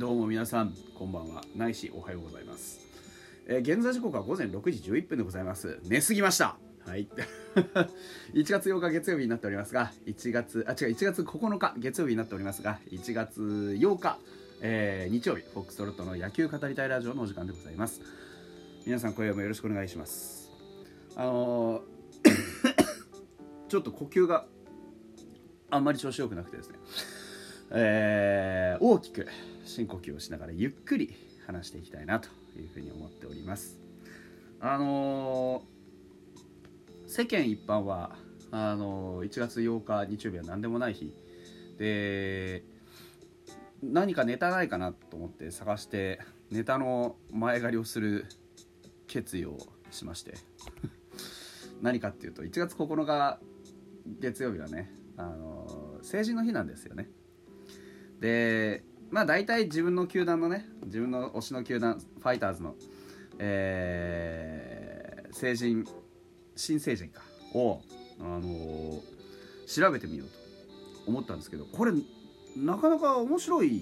どうも皆さんこんばんは。ないしおはようございます、えー現在時刻は午前6時11分でございます。寝すぎました。はい。1月8日月曜日になっておりますが1月あ違う1月9日月曜日になっておりますが1月8日、えー日曜日フォックストロットの野球語りたいラジオのお時間でございます。皆さん今夜もよろしくお願いします。あのー ちょっと呼吸があんまり調子よくなくてですね。えー大きく深呼吸をしながらゆっくり話していきたいなというふうに思っております。あのー世間一般はあのー1月8日日曜日は何でもない日で何かネタないかなと思って探してネタの前借りをする決意をしまして。何かっていうと1月9日月曜日はね、あのー成人の日なんですよね。でまあ大体自分の球団のね自分の推しの球団ファイターズの、えー成人新成人かを、あのー調べてみようと思ったんですけどこれなかなか面白い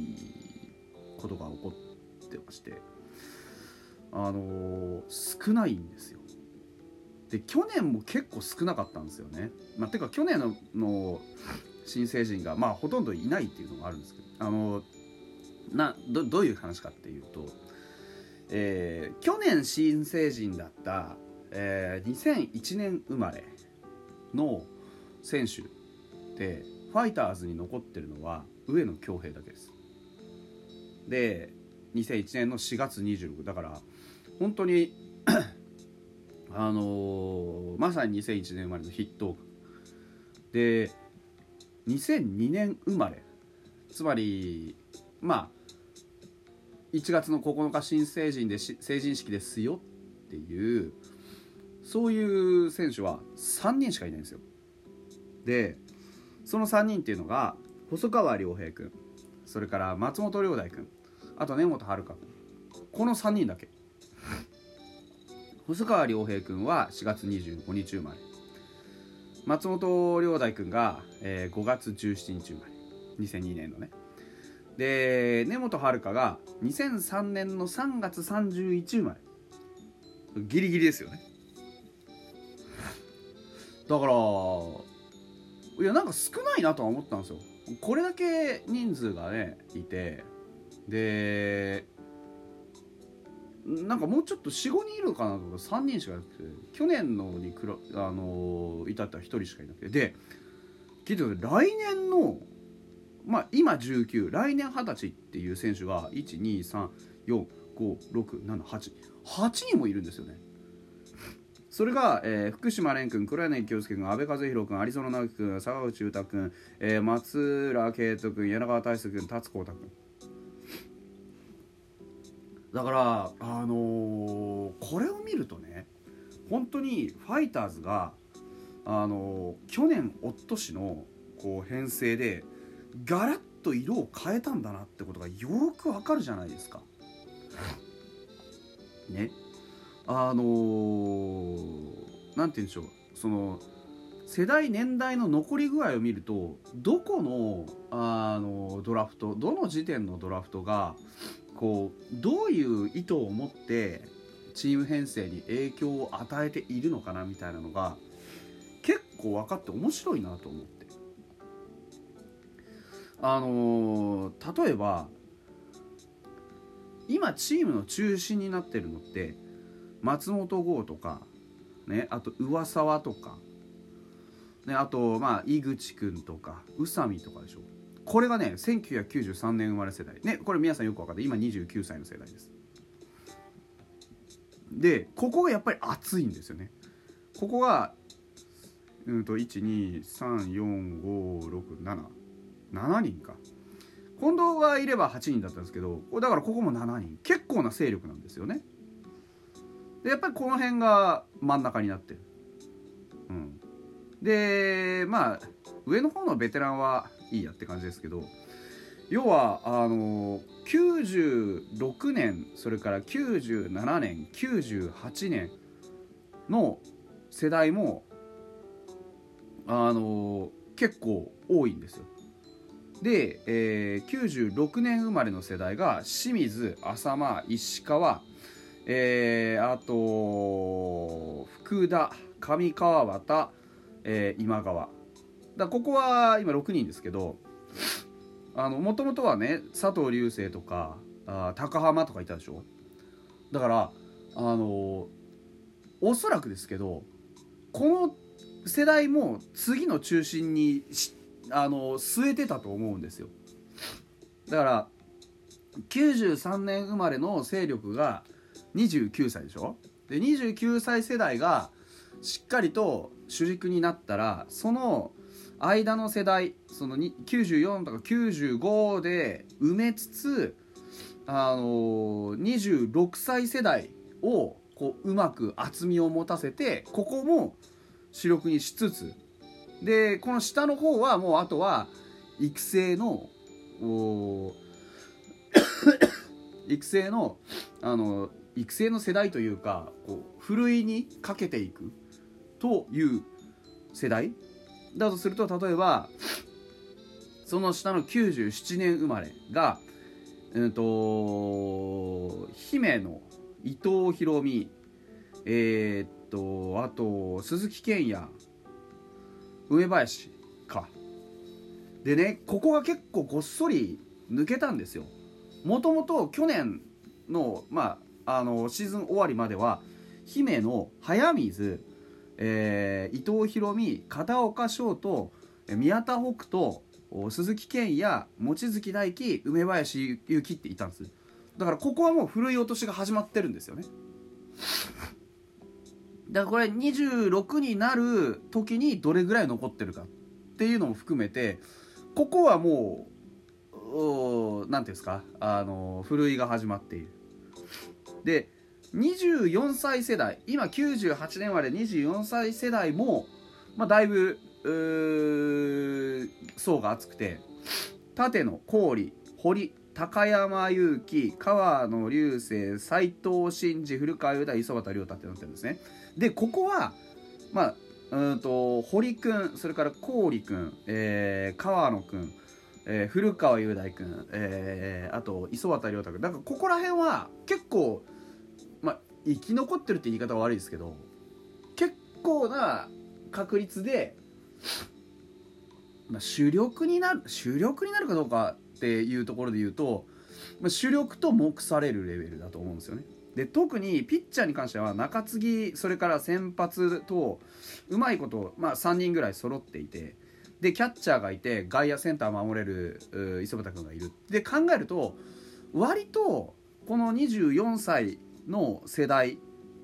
ことが起こってましてあのー少ないんですよで去年も結構少なかったんですよね。まあ、てか去年のの新成人が、まあ、ほとんどいないっていうのがあるんですけどあのなどどういう話かっていうと、えー去年新成人だった、えー2001年生まれの選手でファイターズに残ってるのは上野恭平だけです。で2001年の4月26だから本当に あのーまさに2001年生まれの筆頭で2002年生まれつまりまあ1月の9日新成人で成人式ですよっていうそういう選手は3人しかいないんですよ。でその3人っていうのが細川亮平君それから松本亮大君あと根本遥君この3人だけ。細川亮平君は4月25日生まれ。松本亮大君が、えー5月17日生まれ。2002年のね。で根本遥が2003年の3月31生まれ。ギリギリですよね。だからいやなんか少ないなとは思ったんですよ。これだけ人数がねいて。でなんかもうちょっと45人いるかなと思ったら3人しかなくて。去年のにくらあのいたったら1人しかいなくて。で聞いて来年のまあ今19来年20歳っていう選手が123456788人もいるんですよね。それが、えー福島蓮君黒柳恭介君阿部和弘君有園直樹君坂口裕太君、えー松浦慶斗君柳川大輔君達光太君だからあのーこれを見るとね本当にファイターズがあのー去年おとしのこう編成でガラッと色を変えたんだなってことがよくわかるじゃないですか。ね。あのーなんて言うんでしょう。その世代年代の残り具合を見るとどこのあのドラフトどの時点のドラフトがこうどういう意図を持ってチーム編成に影響を与えているのかなみたいなのが結構分かって面白いなと思ってあのー例えば今チームの中心になってるのって松本剛とか、ね、あと上沢とか、ね、あとまあ井口君とか宇佐美とかでしょ。これがね1993年生まれ世代。ねこれ皆さんよく分かって今29歳の世代です。でここがやっぱり熱いんですよね。ここがうんと1234567人か。近藤がいれば8人だったんですけどだからここも7人。結構な勢力なんですよね。でやっぱりこの辺が真ん中になってる、うん、でまあ上の方のベテランはいいやって感じですけど要はあの96年それから97年98年の世代もあの結構多いんですよ。で、えー、96年生まれの世代が清水浅間石川、えー、あと福田上川端、えー、今川。だここは今6人ですけどもともとはね佐藤隆星とかあ高浜とかいたでしょ？だからあのおそらくですけどこの世代も次の中心にあの据えてたと思うんですよ。だから93年生まれの勢力が29歳でしょ？で29歳世代がしっかりと主軸になったらその間の世代その94とか95で埋めつつあの26歳世代をこううまく厚みを持たせてここも主力にしつつでこの下の方はもうあとは育成の 育成のあの育成の世代というかこうふるいにかけていくという世代。だとすると例えばその下の97年生まれが、うんと、姫の伊藤博美えー、っとあと鈴木健也梅林か。でねここが結構ごっそり抜けたんですよ。もともと去年の,、まあ、あのシーズン終わりまでは姫の早水、えー、伊藤博美片岡翔と宮田北斗鈴木健也望月大輝梅林勇輝っていたんです。だからここはもう古い落としが始まってるんですよね。だからこれ26になる時にどれぐらい残ってるかっていうのも含めてここはもう何ていうんですか？あのふるいが始まっている。で24歳世代今98年生まれ24歳世代も、まあ、だいぶ層が厚くて舘野郡堀高山祐希川野流星斎藤真二古川雄大磯端亮太ってなってるんですね。でここはまあうんと堀君それから郡君、えー、川野君、えー、古川雄大君、えー、あと磯端亮太君だからここら辺は結構まあ生き残ってるって言い方は悪いですけど結構な確率で、まあ、主力になる主力になるかどうかっていうところで言うと、主力と目されるレベルだと思うんですよね。で特にピッチャーに関しては中継ぎそれから先発とうまいこと、まあ、3人ぐらい揃っていてでキャッチャーがいて外野センター守れる磯畑君がいるで考えると割とこの24歳の世代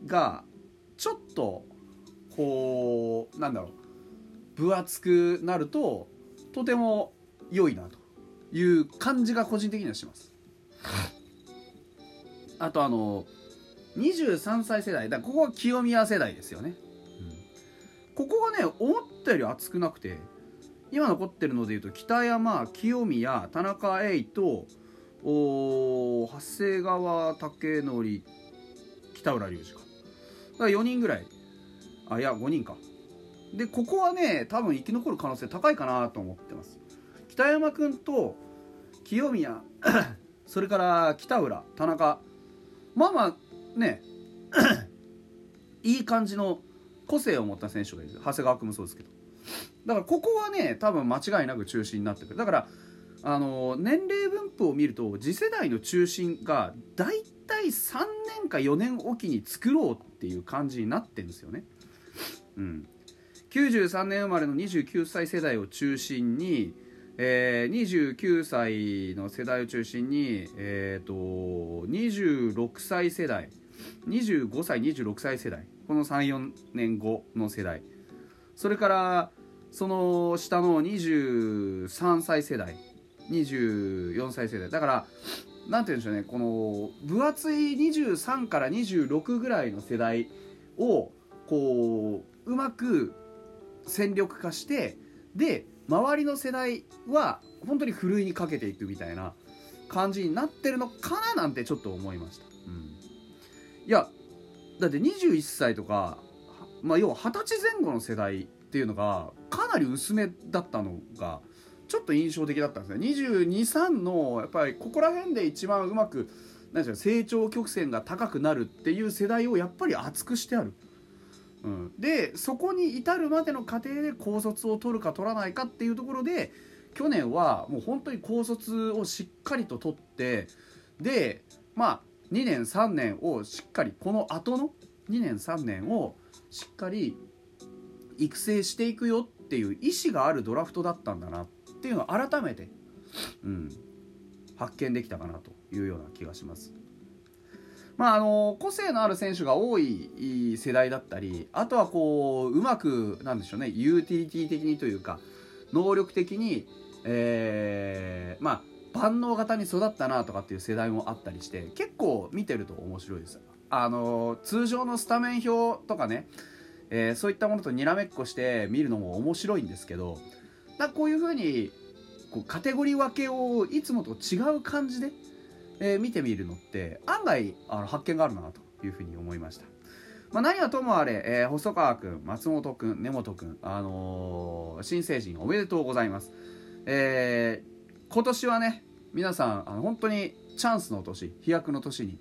がちょっとこうなんだろう分厚くなるととても良いなという感じが個人的にはします。あとあの23歳世代だここは清宮世代ですよね、うん、ここがね思ったより熱くなくて今残ってるのでいうと北山清宮田中栄とお長谷川武則北浦隆二か。だから4人ぐらい。あいや5人か。でここはね多分生き残る可能性高いかなと思ってます北山君と清宮 それから北浦田中。まあまあね いい感じの個性を持った選手がいる。長谷川君もそうですけど。だからここはね多分間違いなく中心になってくる。だからあの年齢分布を見ると次世代の中心が大体3年か4年おきに作ろうっていう感じになってるんですよね。うん、93年生まれの29歳世代を中心に、えー、29歳の世代を中心に、えーと26歳世代25歳26歳世代この34年後の世代それからその下の23歳世代24歳世代だから何て言うんでしょうねこの分厚い23から26ぐらいの世代をこううまく戦力化してで周りの世代は本当にふるいにかけていくみたいな感じになってるのかななんてちょっと思いました。うんいやだって21歳とか、まあ、要は二十歳前後の世代っていうのがかなり薄めだったのがちょっと印象的だったんですね223のやっぱりここら辺で一番うまく何でしょう成長曲線が高くなるっていう世代をやっぱり厚くしてある。でそこに至るまでの過程で高卒を取るか取らないかっていうところで去年はもう本当に高卒をしっかりと取ってでまあ2年3年をしっかりこの後の2年3年をしっかり育成していくよっていう意思があるドラフトだったんだなっていうのを改めて、うん、発見できたかなというような気がします。まあ、あの個性のある選手が多い世代だったりあとはこううまくなんでしょうねユーティリティ的にというか能力的に、えー、まあ万能型に育ったなとかっていう世代もあったりして結構見てると面白いです。あの通常のスタメン表とかね、えー、そういったものとにらめっこして見るのも面白いんですけどだこういうふうにこうカテゴリー分けをいつもと違う感じで、えー、見てみるのって案外あの発見があるなというふうに思いました。まあ、何はともあれ、えー、細川君、松本君、根本君、あのー、新成人おめでとうございます。えー、今年はね、皆さん、あの本当にチャンスの年、飛躍の年に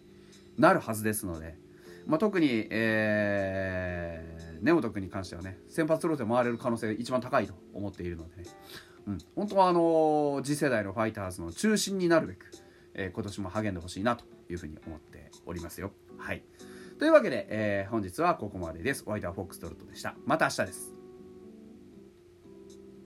なるはずですので、まあ、特に、えー、根本君に関してはね、先発ローテ回れる可能性が一番高いと思っているのでね、うん、本当はあの次世代のファイターズの中心になるべく、えー、今年も励んでほしいなというふうに思っておりますよ。はい。というわけで、えー、本日はここまでです。お相手はフォックストロットでした。また明日です。